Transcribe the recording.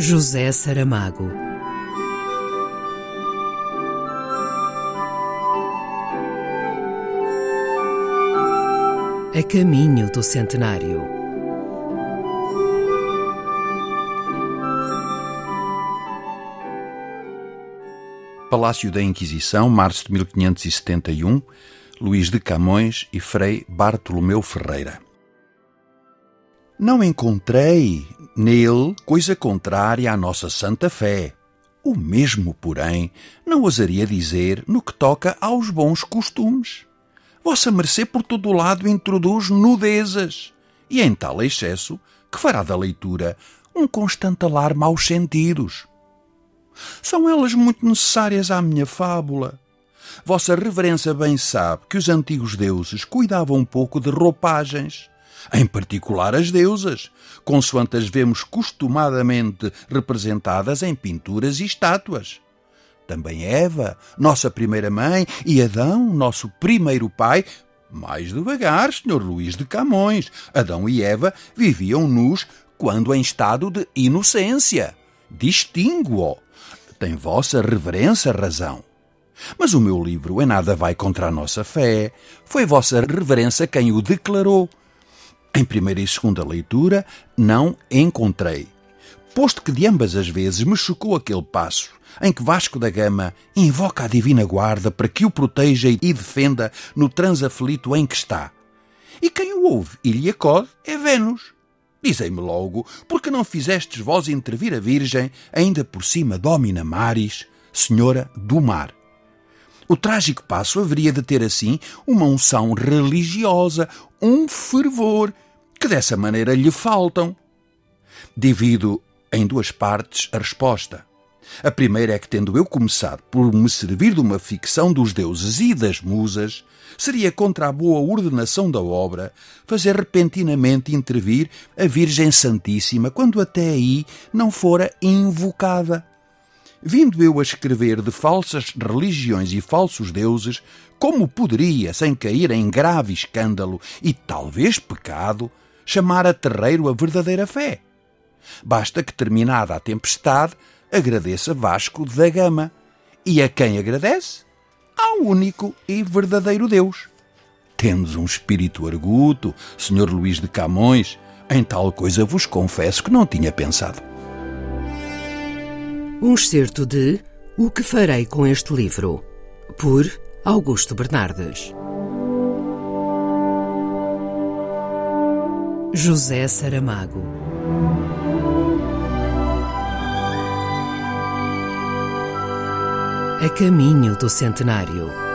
José Saramago. A caminho do centenário. Palácio da Inquisição, março de 1571, Luís de Camões e Frei Bartolomeu Ferreira. Não encontrei nele coisa contrária à nossa santa fé. O mesmo, porém, não ousaria dizer no que toca aos bons costumes. Vossa mercê por todo o lado introduz nudezas, e em tal excesso que fará da leitura um constante alarme aos sentidos. São elas muito necessárias à minha fábula. Vossa Reverência bem sabe que os antigos deuses cuidavam um pouco de roupagens, em particular as deusas, consoante as vemos costumadamente representadas em pinturas e estátuas. Também Eva, nossa primeira mãe, e Adão, nosso primeiro pai, mais devagar, Sr. Luís de Camões. Adão e Eva viviam nus quando em estado de inocência. Distingo-o. Tem vossa reverência razão. Mas o meu livro em nada vai contra a nossa fé. Foi vossa reverência quem o declarou. Em primeira e segunda leitura, não encontrei. Posto que de ambas as vezes me chocou aquele passo em que Vasco da Gama invoca a divina guarda para que o proteja e defenda no transaflito em que está. E quem o ouve e lhe acode é Vênus. Dizei-me logo, porque não fizestes vós intervir a Virgem, ainda por cima Domina Maris, Senhora do Mar? O trágico passo haveria de ter assim uma unção religiosa, um fervor, que dessa maneira lhe faltam. Divido em duas partes a resposta. A primeira é que, tendo eu começado por me servir de uma ficção dos deuses e das musas, seria contra a boa ordenação da obra fazer repentinamente intervir a Virgem Santíssima quando até aí não fora invocada. Vindo eu a escrever de falsas religiões e falsos deuses, como poderia, sem cair em grave escândalo e talvez pecado, chamar a terreiro a verdadeira fé? Basta que, terminada a tempestade, agradeça Vasco da Gama. E a quem agradece? Ao único e verdadeiro Deus. Tendes um espírito arguto, Senhor Luís de Camões, em tal coisa vos confesso que não tinha pensado. Um excerto de O que farei com este livro, por Augusto Bernardes. José Saramago. A caminho do centenário.